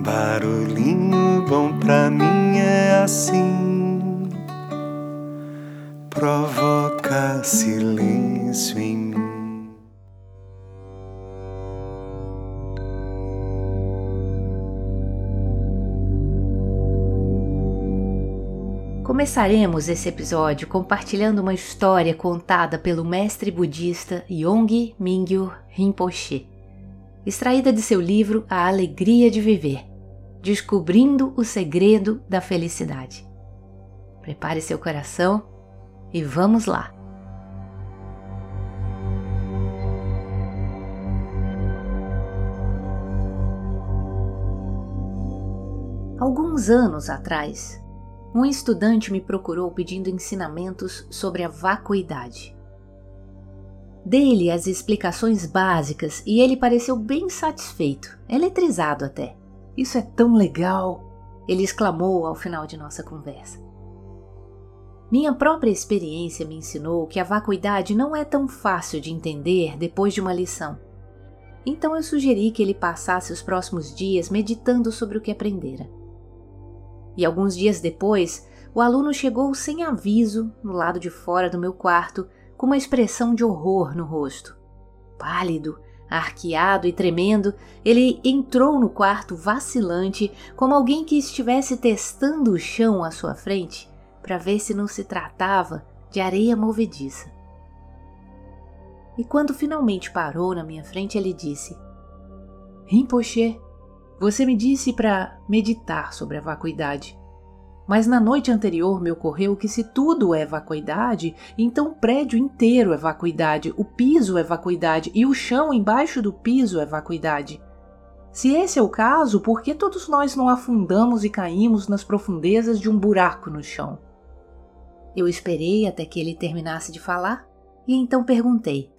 Barulhinho bom pra mim é assim, provoca silêncio em mim. Começaremos esse episódio compartilhando uma história contada pelo mestre budista Yonggi Mingyu Rinpoche, extraída de seu livro A Alegria de Viver Descobrindo o Segredo da Felicidade. Prepare seu coração e vamos lá! Alguns anos atrás, um estudante me procurou pedindo ensinamentos sobre a vacuidade. Dei-lhe as explicações básicas e ele pareceu bem satisfeito, eletrizado até. Isso é tão legal! Ele exclamou ao final de nossa conversa. Minha própria experiência me ensinou que a vacuidade não é tão fácil de entender depois de uma lição. Então eu sugeri que ele passasse os próximos dias meditando sobre o que aprendera. E alguns dias depois, o aluno chegou sem aviso no lado de fora do meu quarto, com uma expressão de horror no rosto. Pálido, arqueado e tremendo, ele entrou no quarto vacilante, como alguém que estivesse testando o chão à sua frente para ver se não se tratava de areia movediça. E quando finalmente parou na minha frente, ele disse: Rinpoche, você me disse para meditar sobre a vacuidade. Mas na noite anterior me ocorreu que se tudo é vacuidade, então o prédio inteiro é vacuidade, o piso é vacuidade e o chão embaixo do piso é vacuidade. Se esse é o caso, por que todos nós não afundamos e caímos nas profundezas de um buraco no chão? Eu esperei até que ele terminasse de falar e então perguntei: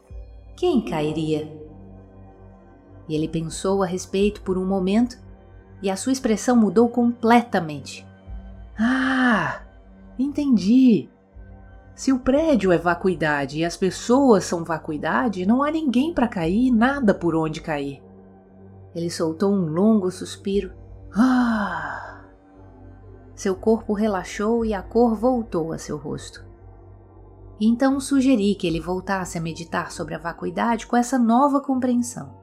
quem cairia? E ele pensou a respeito por um momento e a sua expressão mudou completamente. Ah, entendi. Se o prédio é vacuidade e as pessoas são vacuidade, não há ninguém para cair e nada por onde cair. Ele soltou um longo suspiro. Ah! Seu corpo relaxou e a cor voltou a seu rosto. Então sugeri que ele voltasse a meditar sobre a vacuidade com essa nova compreensão.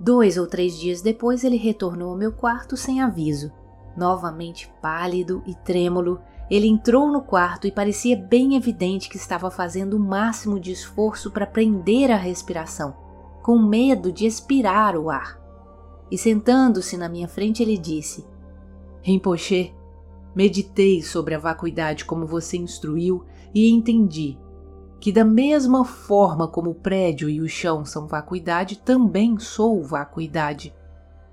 Dois ou três dias depois, ele retornou ao meu quarto sem aviso. Novamente pálido e trêmulo, ele entrou no quarto e parecia bem evidente que estava fazendo o máximo de esforço para prender a respiração, com medo de expirar o ar. E sentando-se na minha frente, ele disse: Rinpoche, meditei sobre a vacuidade como você instruiu e entendi que, da mesma forma como o prédio e o chão são vacuidade, também sou vacuidade.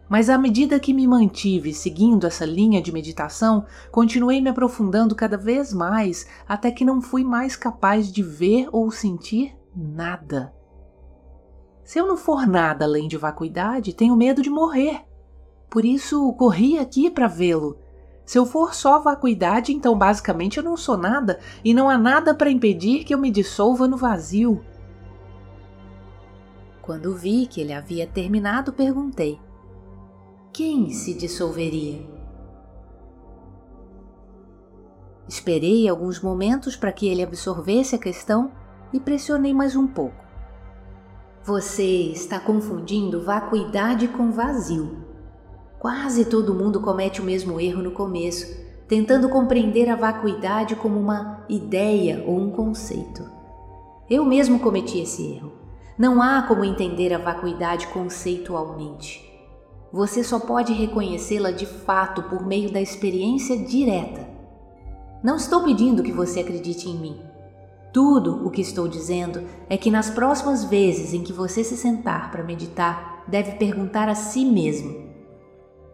Mas à medida que me mantive seguindo essa linha de meditação, continuei me aprofundando cada vez mais até que não fui mais capaz de ver ou sentir nada. Se eu não for nada além de vacuidade, tenho medo de morrer. Por isso corri aqui para vê-lo se eu for só vacuidade, então basicamente eu não sou nada e não há nada para impedir que eu me dissolva no vazio. Quando vi que ele havia terminado, perguntei: Quem se dissolveria? Esperei alguns momentos para que ele absorvesse a questão e pressionei mais um pouco. Você está confundindo vacuidade com vazio. Quase todo mundo comete o mesmo erro no começo, tentando compreender a vacuidade como uma ideia ou um conceito. Eu mesmo cometi esse erro. Não há como entender a vacuidade conceitualmente. Você só pode reconhecê-la de fato por meio da experiência direta. Não estou pedindo que você acredite em mim. Tudo o que estou dizendo é que nas próximas vezes em que você se sentar para meditar, deve perguntar a si mesmo: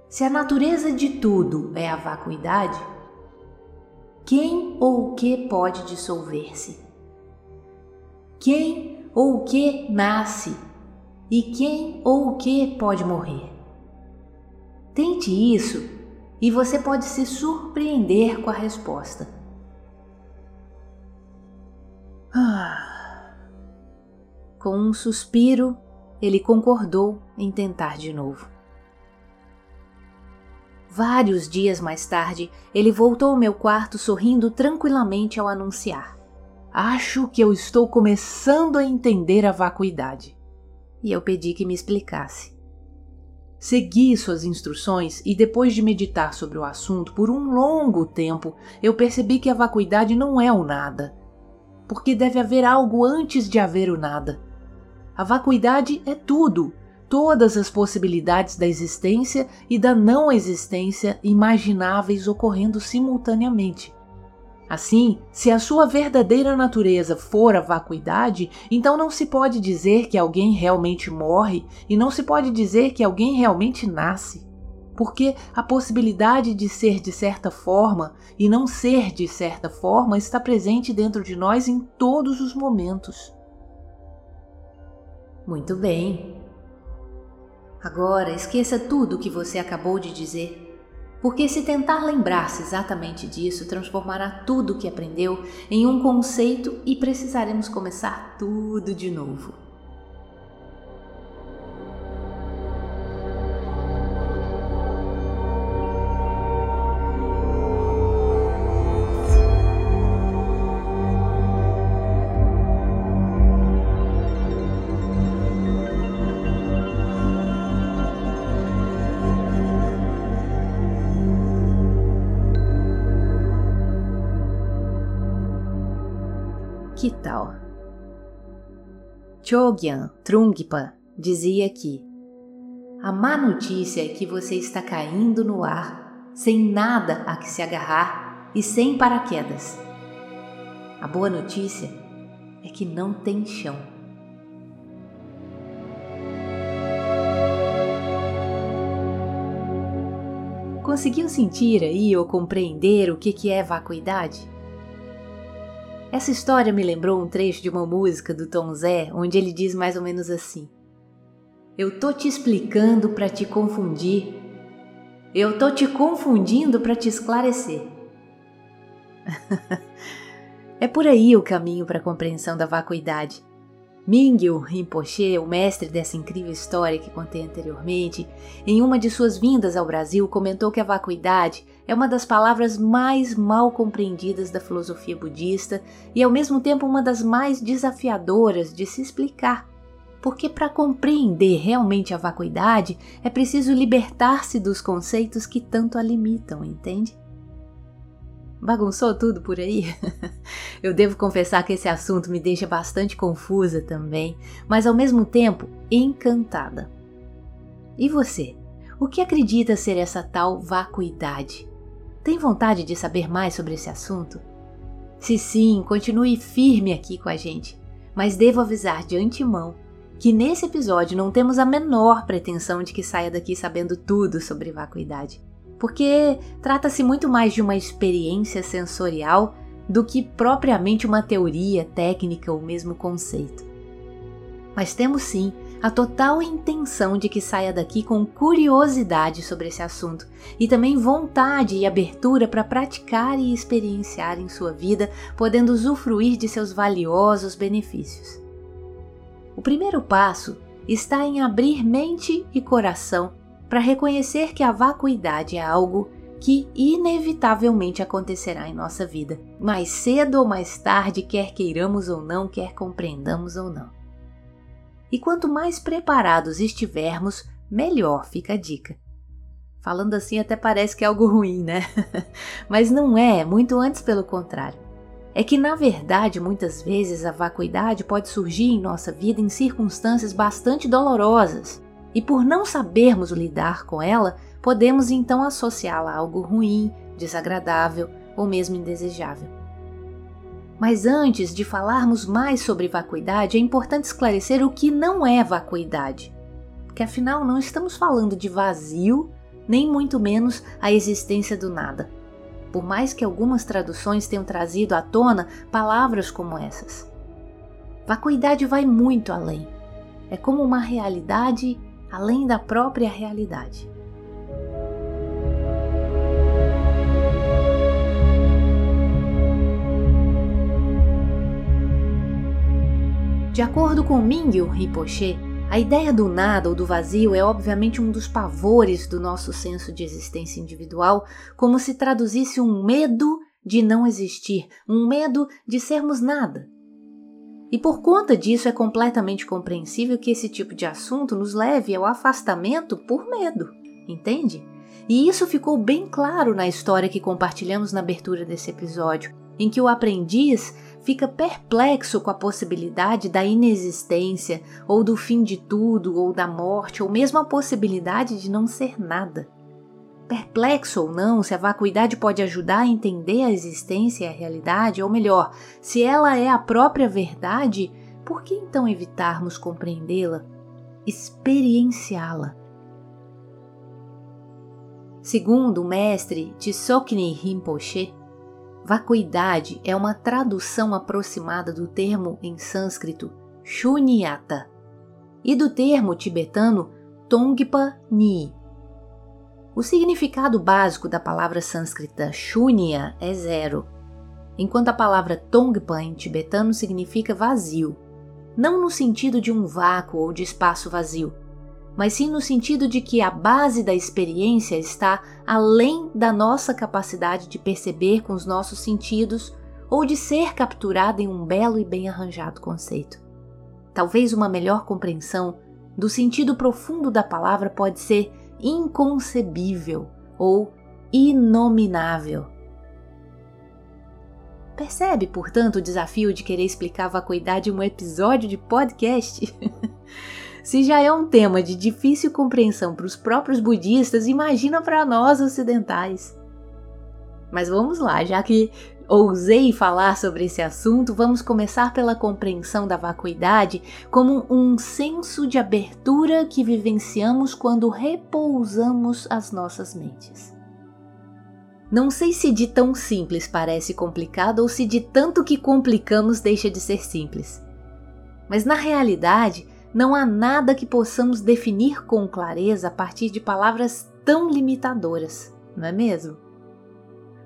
se a natureza de tudo é a vacuidade, quem ou o que pode dissolver-se? Quem ou o que nasce? E quem ou o que pode morrer? Tente isso e você pode se surpreender com a resposta. Ah. Com um suspiro, ele concordou em tentar de novo. Vários dias mais tarde, ele voltou ao meu quarto sorrindo tranquilamente ao anunciar: Acho que eu estou começando a entender a vacuidade. E eu pedi que me explicasse. Segui suas instruções e, depois de meditar sobre o assunto por um longo tempo, eu percebi que a vacuidade não é o nada, porque deve haver algo antes de haver o nada. A vacuidade é tudo, todas as possibilidades da existência e da não existência imagináveis ocorrendo simultaneamente. Assim, se a sua verdadeira natureza for a vacuidade, então não se pode dizer que alguém realmente morre e não se pode dizer que alguém realmente nasce. Porque a possibilidade de ser de certa forma e não ser de certa forma está presente dentro de nós em todos os momentos. Muito bem. Agora esqueça tudo o que você acabou de dizer porque se tentar lembrar-se exatamente disso, transformará tudo o que aprendeu em um conceito e precisaremos começar tudo de novo. Chogyan Trungpa dizia que a má notícia é que você está caindo no ar, sem nada a que se agarrar e sem paraquedas. A boa notícia é que não tem chão. Conseguiu sentir aí ou compreender o que é vacuidade? Essa história me lembrou um trecho de uma música do Tom Zé, onde ele diz mais ou menos assim: Eu tô te explicando para te confundir. Eu tô te confundindo para te esclarecer. é por aí o caminho para a compreensão da vacuidade. Mingyu Rinpoche, o mestre dessa incrível história que contei anteriormente, em uma de suas vindas ao Brasil comentou que a vacuidade é uma das palavras mais mal compreendidas da filosofia budista e ao mesmo tempo uma das mais desafiadoras de se explicar. Porque para compreender realmente a vacuidade é preciso libertar-se dos conceitos que tanto a limitam, entende? Bagunçou tudo por aí? Eu devo confessar que esse assunto me deixa bastante confusa também, mas ao mesmo tempo encantada. E você? O que acredita ser essa tal vacuidade? Tem vontade de saber mais sobre esse assunto? Se sim, continue firme aqui com a gente, mas devo avisar de antemão que nesse episódio não temos a menor pretensão de que saia daqui sabendo tudo sobre vacuidade porque trata-se muito mais de uma experiência sensorial do que propriamente uma teoria técnica ou mesmo conceito. Mas temos sim a total intenção de que saia daqui com curiosidade sobre esse assunto e também vontade e abertura para praticar e experienciar em sua vida, podendo usufruir de seus valiosos benefícios. O primeiro passo está em abrir mente e coração para reconhecer que a vacuidade é algo que inevitavelmente acontecerá em nossa vida, mais cedo ou mais tarde, quer queiramos ou não, quer compreendamos ou não. E quanto mais preparados estivermos, melhor fica a dica. Falando assim até parece que é algo ruim, né? Mas não é, muito antes pelo contrário. É que na verdade, muitas vezes a vacuidade pode surgir em nossa vida em circunstâncias bastante dolorosas, e por não sabermos lidar com ela, podemos então associá-la a algo ruim, desagradável ou mesmo indesejável. Mas antes de falarmos mais sobre vacuidade, é importante esclarecer o que não é vacuidade. Porque afinal não estamos falando de vazio, nem muito menos a existência do nada. Por mais que algumas traduções tenham trazido à tona palavras como essas. Vacuidade vai muito além. É como uma realidade além da própria realidade. De acordo com Mingyu Rinpoche, A ideia do nada ou do vazio é obviamente um dos pavores do nosso senso de existência individual, como se traduzisse um medo de não existir, um medo de sermos nada. E por conta disso é completamente compreensível que esse tipo de assunto nos leve ao afastamento por medo, entende? E isso ficou bem claro na história que compartilhamos na abertura desse episódio, em que o aprendiz fica perplexo com a possibilidade da inexistência, ou do fim de tudo, ou da morte, ou mesmo a possibilidade de não ser nada. Perplexo ou não, se a vacuidade pode ajudar a entender a existência e a realidade, ou melhor, se ela é a própria verdade, por que então evitarmos compreendê-la, experienciá-la? Segundo o mestre Tsoknyi Rinpoche, Vacuidade é uma tradução aproximada do termo em sânscrito Shunyata e do termo tibetano Tongpa Ni. O significado básico da palavra sânscrita Shunya é zero, enquanto a palavra Tongpa em tibetano significa vazio, não no sentido de um vácuo ou de espaço vazio, mas sim no sentido de que a base da experiência está além da nossa capacidade de perceber com os nossos sentidos ou de ser capturada em um belo e bem arranjado conceito. Talvez uma melhor compreensão do sentido profundo da palavra pode ser inconcebível ou inominável. Percebe, portanto, o desafio de querer explicar a vacuidade em um episódio de podcast? Se já é um tema de difícil compreensão para os próprios budistas, imagina para nós ocidentais. Mas vamos lá, já que ousei falar sobre esse assunto, vamos começar pela compreensão da vacuidade como um senso de abertura que vivenciamos quando repousamos as nossas mentes. Não sei se de tão simples parece complicado ou se de tanto que complicamos deixa de ser simples. Mas na realidade, não há nada que possamos definir com clareza a partir de palavras tão limitadoras, não é mesmo?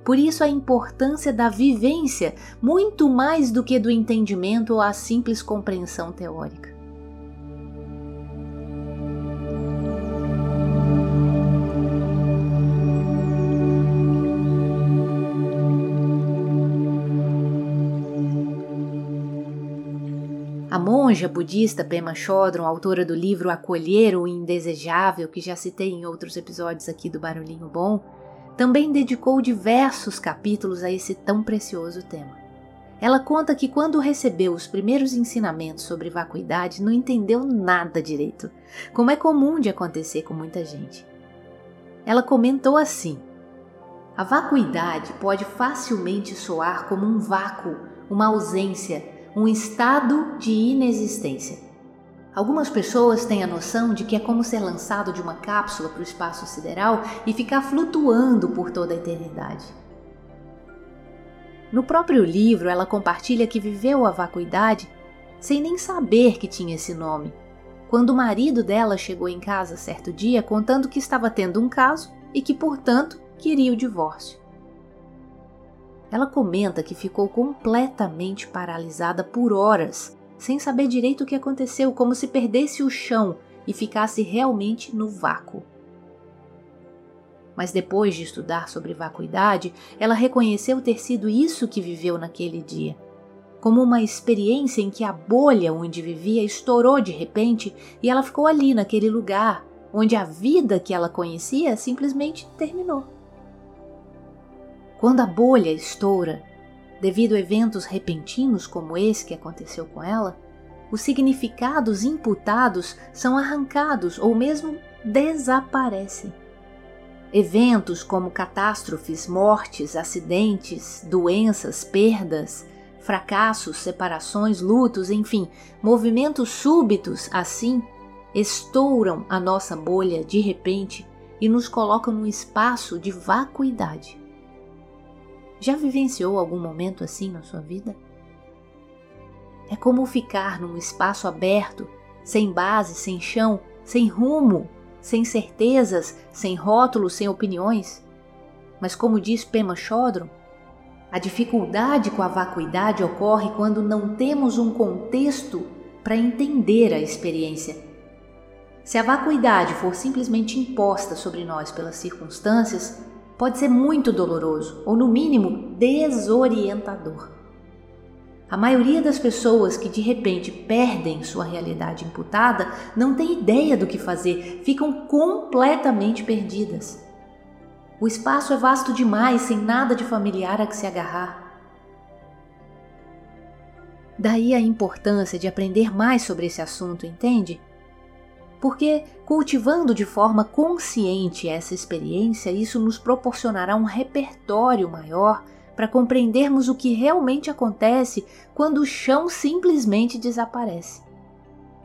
Por isso a importância da vivência, muito mais do que do entendimento ou a simples compreensão teórica. A monja budista Pema Chodron, autora do livro Acolher o Indesejável, que já citei em outros episódios aqui do Barulhinho Bom, também dedicou diversos capítulos a esse tão precioso tema. Ela conta que quando recebeu os primeiros ensinamentos sobre vacuidade, não entendeu nada direito, como é comum de acontecer com muita gente. Ela comentou assim: A vacuidade pode facilmente soar como um vácuo, uma ausência, um estado de inexistência. Algumas pessoas têm a noção de que é como ser lançado de uma cápsula para o espaço sideral e ficar flutuando por toda a eternidade. No próprio livro, ela compartilha que viveu a vacuidade sem nem saber que tinha esse nome, quando o marido dela chegou em casa certo dia contando que estava tendo um caso e que, portanto, queria o divórcio. Ela comenta que ficou completamente paralisada por horas, sem saber direito o que aconteceu, como se perdesse o chão e ficasse realmente no vácuo. Mas depois de estudar sobre vacuidade, ela reconheceu ter sido isso que viveu naquele dia. Como uma experiência em que a bolha onde vivia estourou de repente e ela ficou ali naquele lugar onde a vida que ela conhecia simplesmente terminou. Quando a bolha estoura, devido a eventos repentinos como esse que aconteceu com ela, os significados imputados são arrancados ou mesmo desaparecem. Eventos como catástrofes, mortes, acidentes, doenças, perdas, fracassos, separações, lutos, enfim, movimentos súbitos assim estouram a nossa bolha de repente e nos colocam num espaço de vacuidade. Já vivenciou algum momento assim na sua vida? É como ficar num espaço aberto, sem base, sem chão, sem rumo, sem certezas, sem rótulos, sem opiniões. Mas como diz Pema Chodron, a dificuldade com a vacuidade ocorre quando não temos um contexto para entender a experiência, Se a vacuidade for simplesmente imposta sobre nós pelas circunstâncias, pode ser muito doloroso ou, no mínimo, desorientador. A maioria das pessoas que de repente perdem sua realidade imputada não tem ideia do que fazer, ficam completamente perdidas. O espaço é vasto demais, sem nada de familiar a que se agarrar. Daí a importância de aprender mais sobre esse assunto, entende? Porque cultivando de forma consciente essa experiência, isso nos proporcionará um repertório maior para compreendermos o que realmente acontece quando o chão simplesmente desaparece.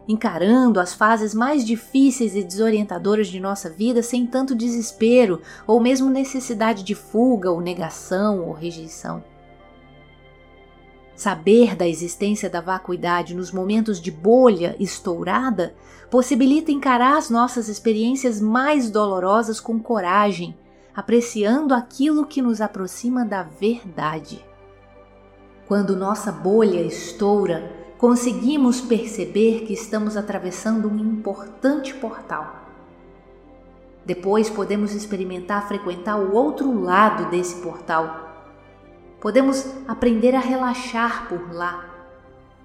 Encarando as fases mais difíceis e desorientadoras de nossa vida sem tanto desespero ou mesmo necessidade de fuga ou negação ou rejeição. Saber da existência da vacuidade nos momentos de bolha estourada possibilita encarar as nossas experiências mais dolorosas com coragem, apreciando aquilo que nos aproxima da verdade. Quando nossa bolha estoura, conseguimos perceber que estamos atravessando um importante portal. Depois podemos experimentar frequentar o outro lado desse portal Podemos aprender a relaxar por lá.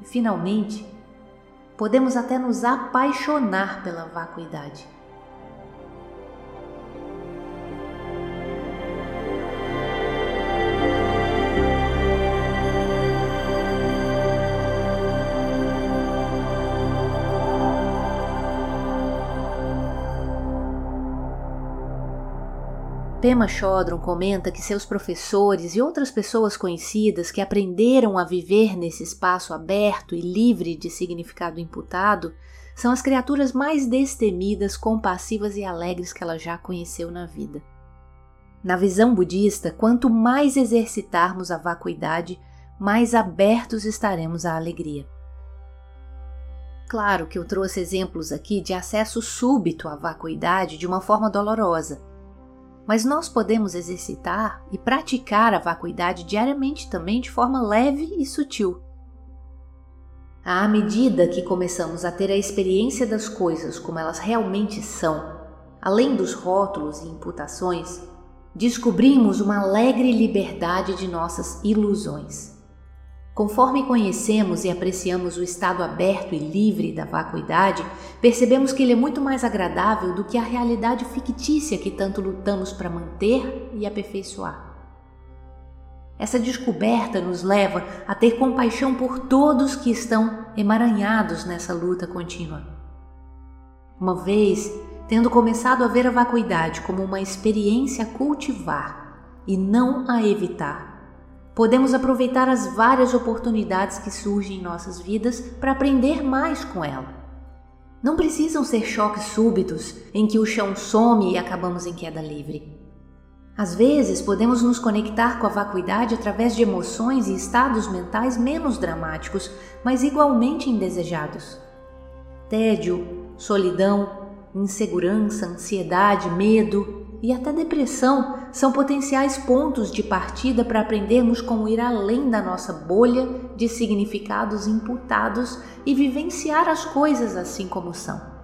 E, finalmente, podemos até nos apaixonar pela vacuidade. Pema Chodron comenta que seus professores e outras pessoas conhecidas que aprenderam a viver nesse espaço aberto e livre de significado imputado são as criaturas mais destemidas, compassivas e alegres que ela já conheceu na vida. Na visão budista, quanto mais exercitarmos a vacuidade, mais abertos estaremos à alegria. Claro que eu trouxe exemplos aqui de acesso súbito à vacuidade de uma forma dolorosa mas nós podemos exercitar e praticar a vacuidade diariamente também de forma leve e sutil. À medida que começamos a ter a experiência das coisas como elas realmente são, além dos rótulos e imputações, descobrimos uma alegre liberdade de nossas ilusões. Conforme conhecemos e apreciamos o estado aberto e livre da vacuidade, percebemos que ele é muito mais agradável do que a realidade fictícia que tanto lutamos para manter e aperfeiçoar. Essa descoberta nos leva a ter compaixão por todos que estão emaranhados nessa luta contínua. Uma vez, tendo começado a ver a vacuidade como uma experiência a cultivar e não a evitar, podemos aproveitar as várias oportunidades que surgem em nossas vidas para aprender mais com ela. Não precisam ser choques súbitos em que o chão some e acabamos em queda livre. Às vezes, podemos nos conectar com a vacuidade através de emoções e estados mentais menos dramáticos, mas igualmente indesejados. Tédio, solidão, insegurança, ansiedade, medo, e até depressão são potenciais pontos de partida para aprendermos como ir além da nossa bolha de significados imputados e vivenciar as coisas assim como são.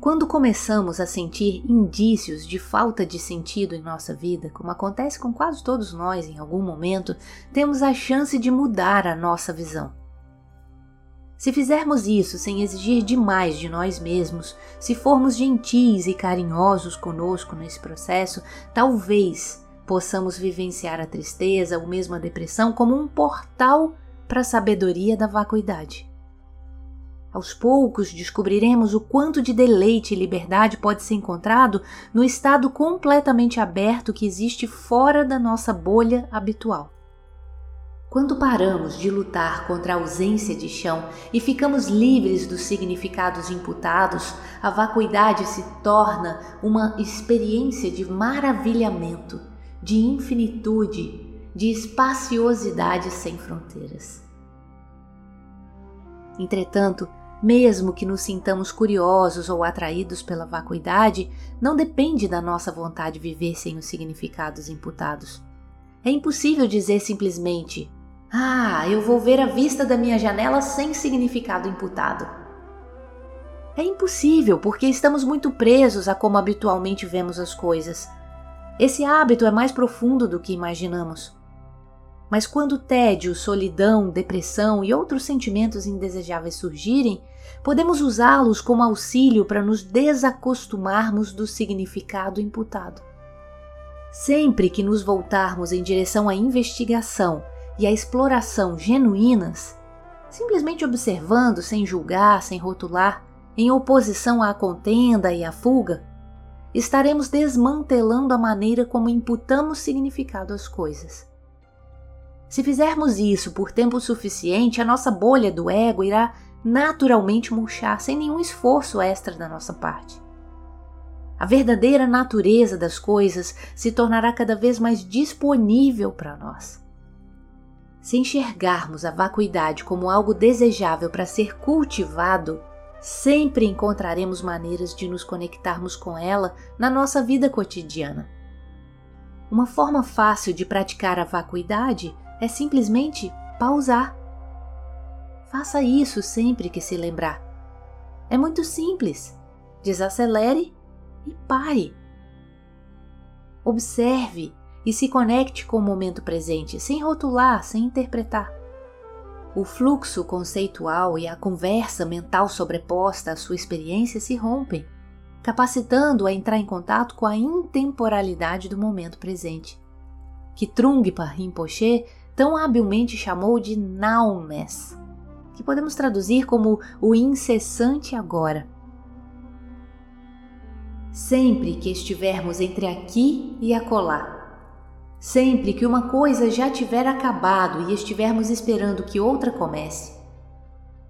Quando começamos a sentir indícios de falta de sentido em nossa vida, como acontece com quase todos nós em algum momento, temos a chance de mudar a nossa visão. Se fizermos isso sem exigir demais de nós mesmos, se formos gentis e carinhosos conosco nesse processo, talvez possamos vivenciar a tristeza ou mesmo a depressão como um portal para a sabedoria da vacuidade. Aos poucos descobriremos o quanto de deleite e liberdade pode ser encontrado no estado completamente aberto que existe fora da nossa bolha habitual. Quando paramos de lutar contra a ausência de chão e ficamos livres dos significados imputados, a vacuidade se torna uma experiência de maravilhamento, de infinitude, de espaciosidade sem fronteiras. Entretanto, mesmo que nos sintamos curiosos ou atraídos pela vacuidade, não depende da nossa vontade viver sem os significados imputados. É impossível dizer simplesmente: Ah, eu vou ver a vista da minha janela sem significado imputado. É impossível porque estamos muito presos a como habitualmente vemos as coisas. Esse hábito é mais profundo do que imaginamos. Mas quando tédio, solidão, depressão e outros sentimentos indesejáveis surgirem, podemos usá-los como auxílio para nos desacostumarmos do significado imputado. Sempre que nos voltarmos em direção à investigação e à exploração genuínas, simplesmente observando sem julgar, sem rotular, em oposição à contenda e à fuga, estaremos desmantelando a maneira como imputamos significado às coisas. Se fizermos isso por tempo suficiente, a nossa bolha do ego irá naturalmente murchar sem nenhum esforço extra da nossa parte. A verdadeira natureza das coisas se tornará cada vez mais disponível para nós. Se enxergarmos a vacuidade como algo desejável para ser cultivado, sempre encontraremos maneiras de nos conectarmos com ela na nossa vida cotidiana. Uma forma fácil de praticar a vacuidade é simplesmente pausar. Faça isso sempre que se lembrar. É muito simples. Desacelere e pare. Observe e se conecte com o momento presente, sem rotular, sem interpretar. O fluxo conceitual e a conversa mental sobreposta à sua experiência se rompem, capacitando a entrar em contato com a intemporalidade do momento presente, que Trungpa Rinpoche tão habilmente chamou de nowness, que podemos traduzir como o incessante agora. Sempre que estivermos entre aqui e acolá, sempre que uma coisa já tiver acabado e estivermos esperando que outra comece,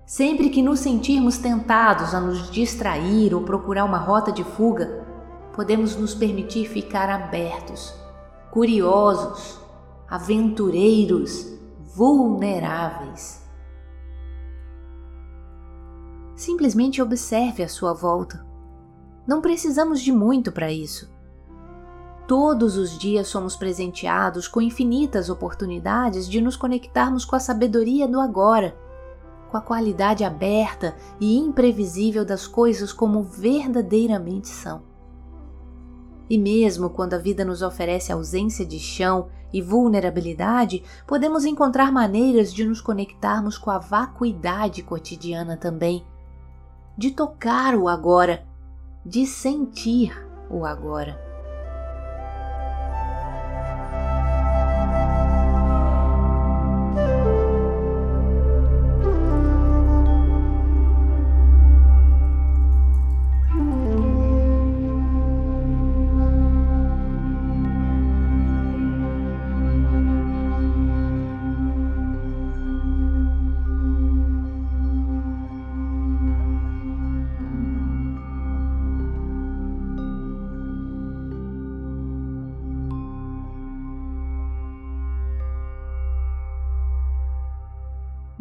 sempre que nos sentirmos tentados a nos distrair ou procurar uma rota de fuga, podemos nos permitir ficar abertos, curiosos, aventureiros, vulneráveis. Simplesmente observe a sua volta. Não precisamos de muito para isso. Todos os dias somos presenteados com infinitas oportunidades de nos conectarmos com a sabedoria do agora, com a qualidade aberta e imprevisível das coisas como verdadeiramente são. E mesmo quando a vida nos oferece ausência de chão e vulnerabilidade, podemos encontrar maneiras de nos conectarmos com a vacuidade cotidiana também, de tocar o agora, de sentir o agora.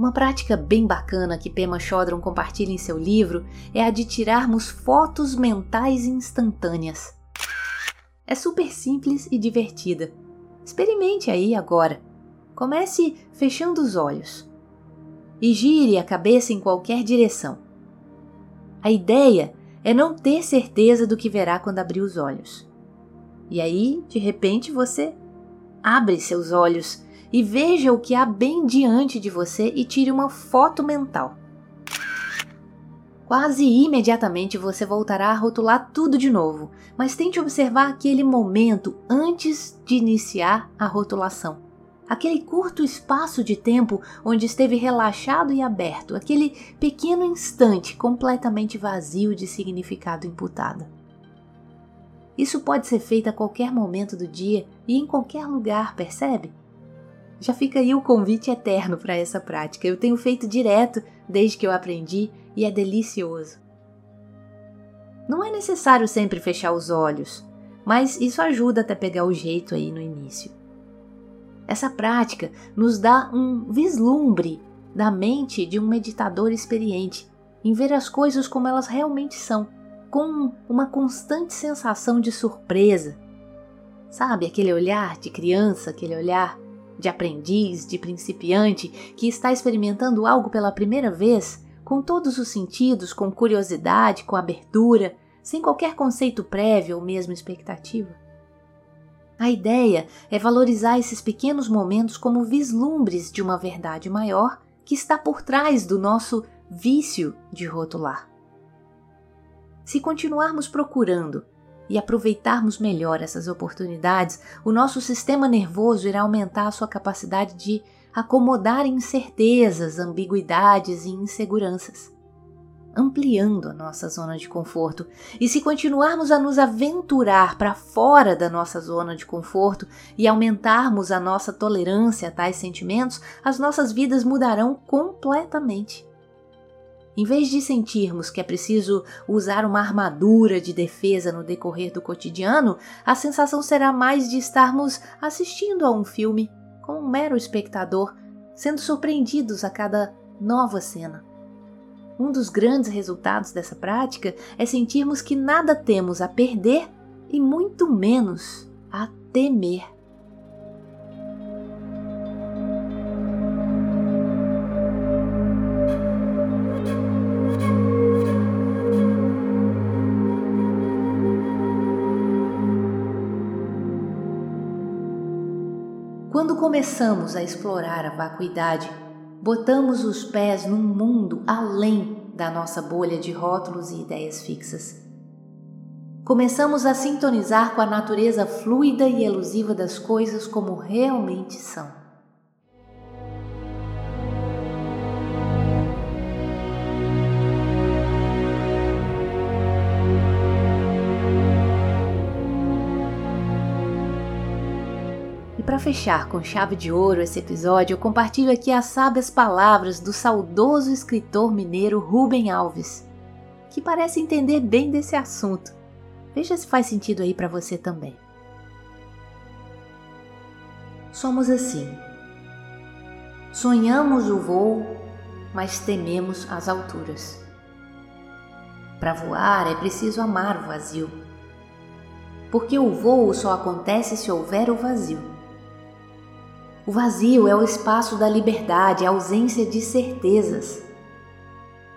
Uma prática bem bacana que Pema Chodron compartilha em seu livro é a de tirarmos fotos mentais instantâneas. É super simples e divertida. Experimente aí agora. Comece fechando os olhos e gire a cabeça em qualquer direção. A ideia é não ter certeza do que verá quando abrir os olhos. E aí, de repente, você abre seus olhos e veja o que há bem diante de você e tire uma foto mental. Quase imediatamente você voltará a rotular tudo de novo, mas tente observar aquele momento antes de iniciar a rotulação. Aquele curto espaço de tempo onde esteve relaxado e aberto, aquele pequeno instante completamente vazio de significado imputado. Isso pode ser feito a qualquer momento do dia e em qualquer lugar, percebe? Já fica aí o convite eterno para essa prática. Eu tenho feito direto desde que eu aprendi e é delicioso. Não é necessário sempre fechar os olhos, mas isso ajuda até pegar o jeito aí no início. Essa prática nos dá um vislumbre da mente de um meditador experiente em ver as coisas como elas realmente são, com uma constante sensação de surpresa. Sabe aquele olhar de criança, aquele olhar de aprendiz, de principiante que está experimentando algo pela primeira vez, com todos os sentidos, com curiosidade, com abertura, sem qualquer conceito prévio ou mesmo expectativa. A ideia é valorizar esses pequenos momentos como vislumbres de uma verdade maior que está por trás do nosso vício de rotular. Se continuarmos procurando e aproveitarmos melhor essas oportunidades, o nosso sistema nervoso irá aumentar a sua capacidade de acomodar incertezas, ambiguidades e inseguranças, ampliando a nossa zona de conforto. E se continuarmos a nos aventurar para fora da nossa zona de conforto e aumentarmos a nossa tolerância a tais sentimentos, as nossas vidas mudarão completamente. Em vez de sentirmos que é preciso usar uma armadura de defesa no decorrer do cotidiano, a sensação será mais de estarmos assistindo a um filme como um mero espectador, sendo surpreendidos a cada nova cena. Um dos grandes resultados dessa prática é sentirmos que nada temos a perder e muito menos a temer. Começamos a explorar a vacuidade, botamos os pés num mundo além da nossa bolha de rótulos e ideias fixas. Começamos a sintonizar com a natureza fluida e elusiva das coisas como realmente são. Para fechar com chave de ouro esse episódio, eu compartilho aqui as sábias palavras do saudoso escritor mineiro Rubem Alves, que parece entender bem desse assunto. Veja se faz sentido aí para você também. Somos assim. Sonhamos o voo, mas tememos as alturas. Para voar é preciso amar o vazio, porque o voo só acontece se houver o vazio. O vazio é o espaço da liberdade, a ausência de certezas.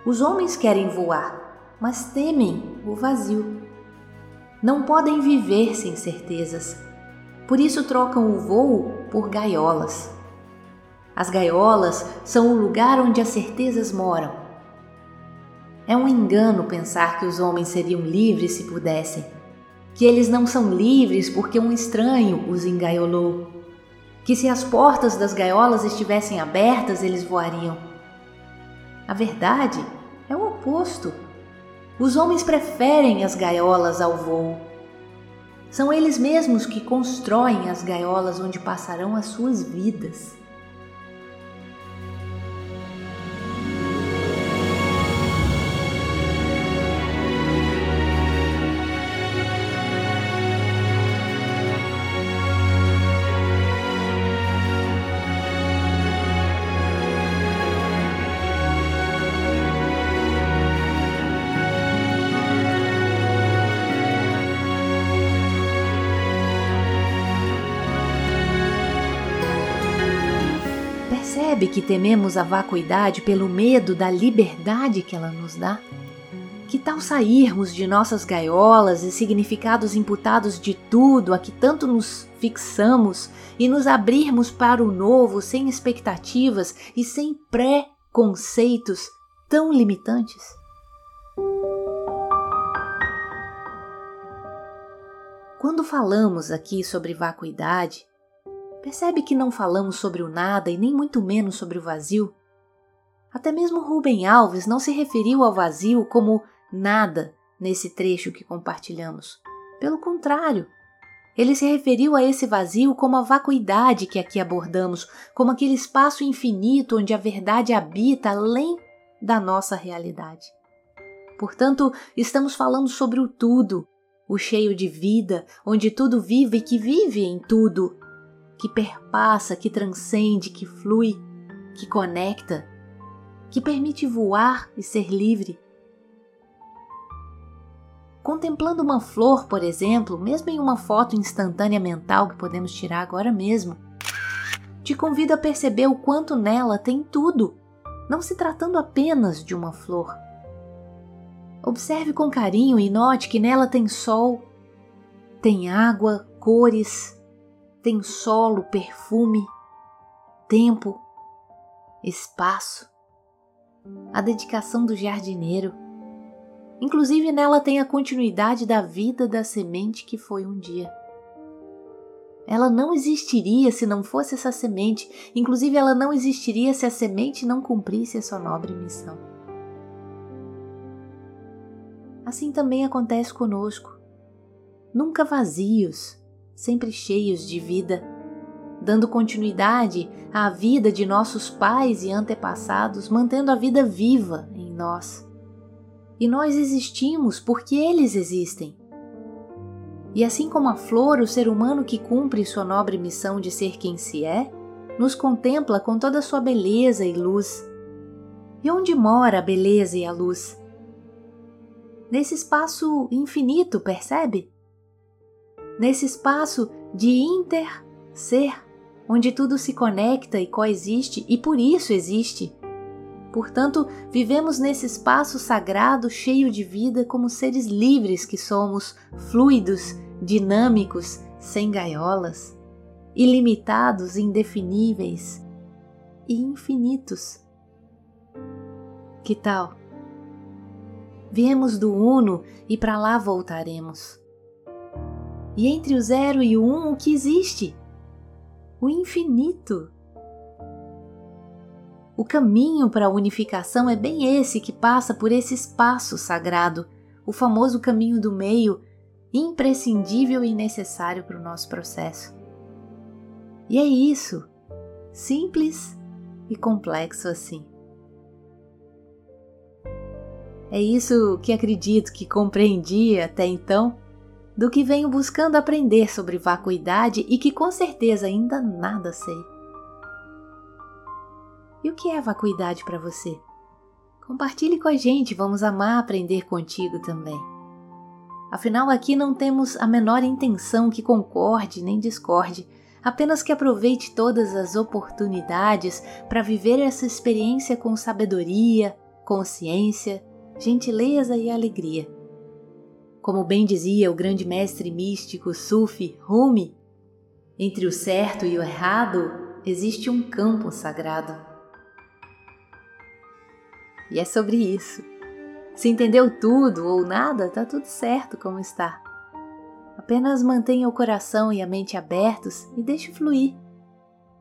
Os homens querem voar, mas temem o vazio. Não podem viver sem certezas. Por isso trocam o voo por gaiolas. As gaiolas são o lugar onde as certezas moram. É um engano pensar que os homens seriam livres se pudessem, que eles não são livres porque um estranho os engaiolou que se as portas das gaiolas estivessem abertas, eles voariam. A verdade é o oposto. Os homens preferem as gaiolas ao voo. São eles mesmos que constroem as gaiolas onde passarão as suas vidas. Percebe que tememos a vacuidade pelo medo da liberdade que ela nos dá? Que tal sairmos de nossas gaiolas e significados imputados de tudo a que tanto nos fixamos e nos abrirmos para o novo sem expectativas e sem pré-conceitos tão limitantes? Quando falamos aqui sobre vacuidade, Percebe que não falamos sobre o nada e nem muito menos sobre o vazio? Até mesmo Rubem Alves não se referiu ao vazio como nada nesse trecho que compartilhamos. Pelo contrário, ele se referiu a esse vazio como a vacuidade que aqui abordamos, como aquele espaço infinito onde a verdade habita além da nossa realidade. Portanto, estamos falando sobre o tudo, o cheio de vida, onde tudo vive e que vive em tudo, que perpassa, que transcende, que flui, que conecta, que permite voar e ser livre. Contemplando uma flor, por exemplo, mesmo em uma foto instantânea mental que podemos tirar agora mesmo, te convido a perceber o quanto nela tem tudo. não se tratando apenas de uma flor. Observe com carinho e note que nela tem sol, tem água, cores, tem solo, perfume, tempo, espaço, a dedicação do jardineiro. Inclusive nela tem a continuidade da vida da semente que foi um dia. Ela não existiria se não fosse essa semente, inclusive ela não existiria se a semente não cumprisse a sua nobre missão. Assim também acontece conosco. Nunca vazios, sempre cheios de vida, dando continuidade à vida de nossos pais e antepassados, mantendo a vida viva em nós. E nós existimos porque eles existem. E assim como a flor, o ser humano que cumpre sua nobre missão de ser quem se é, nos contempla com toda a sua beleza e luz. E onde mora a beleza e a luz? Nesse espaço infinito, percebe? Nesse espaço de inter-ser, onde tudo se conecta e coexiste e por isso existe. Portanto, vivemos nesse espaço sagrado cheio de vida como seres livres que somos, fluidos, dinâmicos, sem gaiolas, ilimitados, indefiníveis e infinitos. Que tal? Viemos do Uno e para lá voltaremos. E entre o zero e o um, o que existe? O infinito. O caminho para a unificação é bem esse que passa por esse espaço sagrado, o famoso caminho do meio, imprescindível e necessário para o nosso processo. E é isso, simples e complexo assim. É isso que acredito que compreendi até então, do que venho buscando aprender sobre vacuidade e que com certeza ainda nada sei. E o que é vacuidade para você? Compartilhe com a gente, vamos amar aprender contigo também. Afinal, aqui não temos a menor intenção que concorde nem discorde, apenas que aproveite todas as oportunidades para viver essa experiência com sabedoria, consciência, gentileza e alegria. Como bem dizia o grande mestre místico Sufi Rumi, entre o certo e o errado existe um campo sagrado. E é sobre isso. Se entendeu tudo ou nada, tá tudo certo como está. Apenas mantenha o coração e a mente abertos e deixe fluir.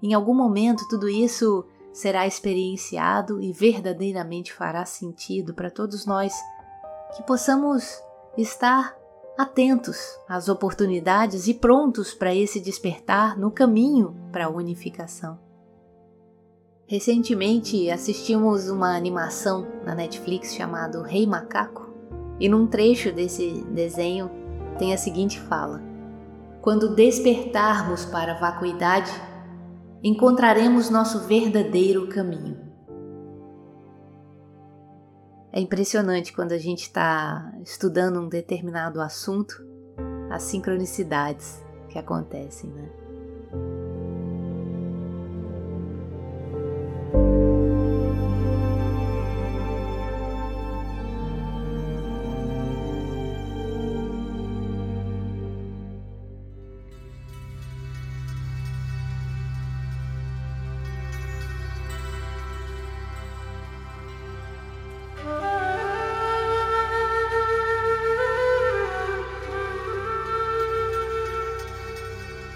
Em algum momento tudo isso será experienciado e verdadeiramente fará sentido para todos nós que possamos estar atentos às oportunidades e prontos para esse despertar no caminho para a unificação. Recentemente assistimos uma animação na Netflix chamado Rei Macaco, e num trecho desse desenho tem a seguinte fala: Quando despertarmos para a vacuidade, encontraremos nosso verdadeiro caminho. É impressionante quando a gente está estudando um determinado assunto, as sincronicidades que acontecem, né?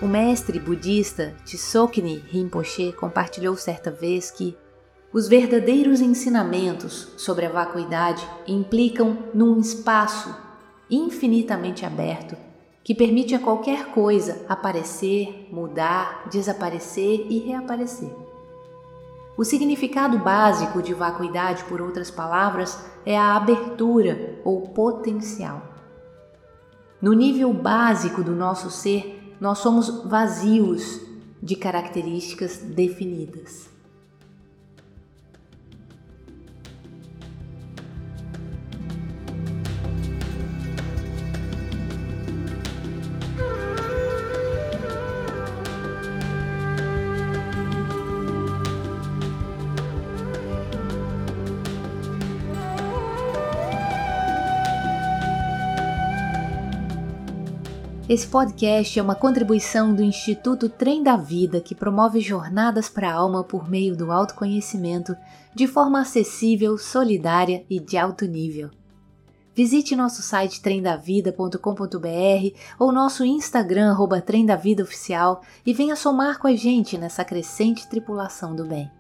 O mestre budista Tsoknyi Rinpoche compartilhou certa vez que os verdadeiros ensinamentos sobre a vacuidade implicam num espaço infinitamente aberto que permite a qualquer coisa aparecer, mudar, desaparecer e reaparecer. O significado básico de vacuidade, por outras palavras, é a abertura ou potencial. No nível básico do nosso ser, nós somos vazios de características definidas. Esse podcast é uma contribuição do Instituto Trem da Vida, que promove jornadas para a alma por meio do autoconhecimento de forma acessível, solidária e de alto nível. Visite nosso site tremdavida.com.br ou nosso Instagram arroba tremdavidaoficial e venha somar com a gente nessa crescente tripulação do bem.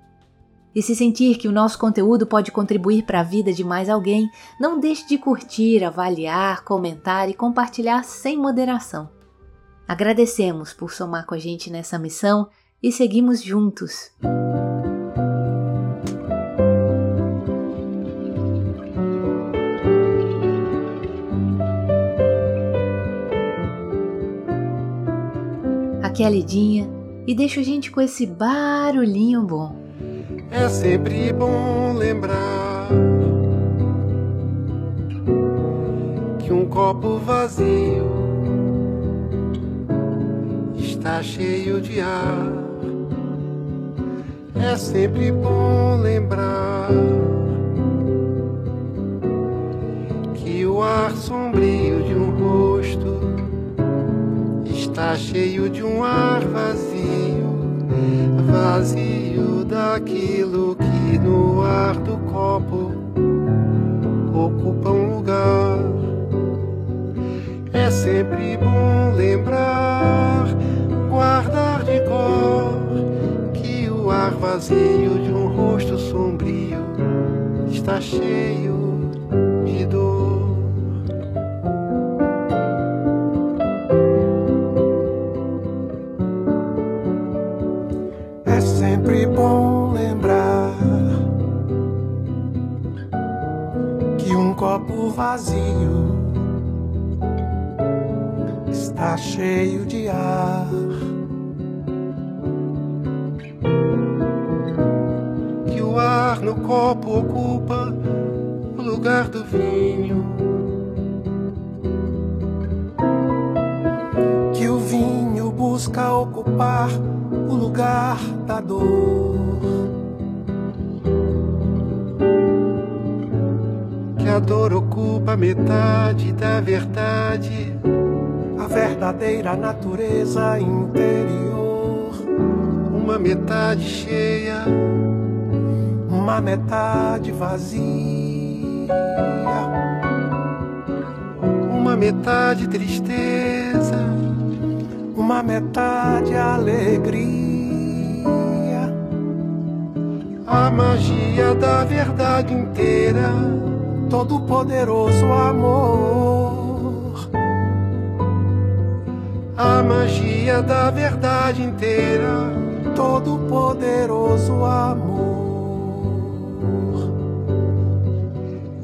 E se sentir que o nosso conteúdo pode contribuir para a vida de mais alguém, não deixe de curtir, avaliar, comentar e compartilhar sem moderação. Agradecemos por somar com a gente nessa missão e seguimos juntos. Aqui é a Lidinha e deixo a gente com esse barulhinho bom. É sempre bom lembrar que um copo vazio está cheio de ar. É sempre bom lembrar que o ar sombrio de um rosto está cheio de um ar vazio, vazio daquilo que no ar do copo ocupa um lugar. É sempre bom lembrar, guardar de cor que o ar vazio de um rosto sombrio está cheio copo vazio está cheio de ar. Que o ar no copo ocupa o lugar do vinho. Que o vinho busca ocupar o lugar da dor. Que a dor ocupa metade da verdade, a verdadeira natureza interior. Uma metade cheia, uma metade vazia. Uma metade tristeza, uma metade alegria. A magia da verdade inteira, todo poderoso amor. A magia da verdade inteira, todo poderoso amor.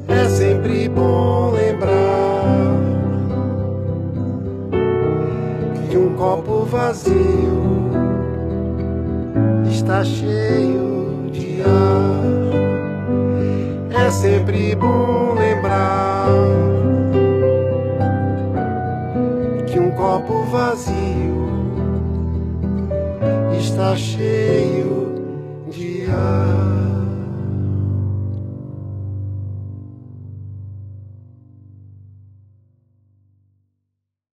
É sempre bom lembrar que um copo vazio está cheio é sempre bom lembrar que um copo vazio está cheio de ar.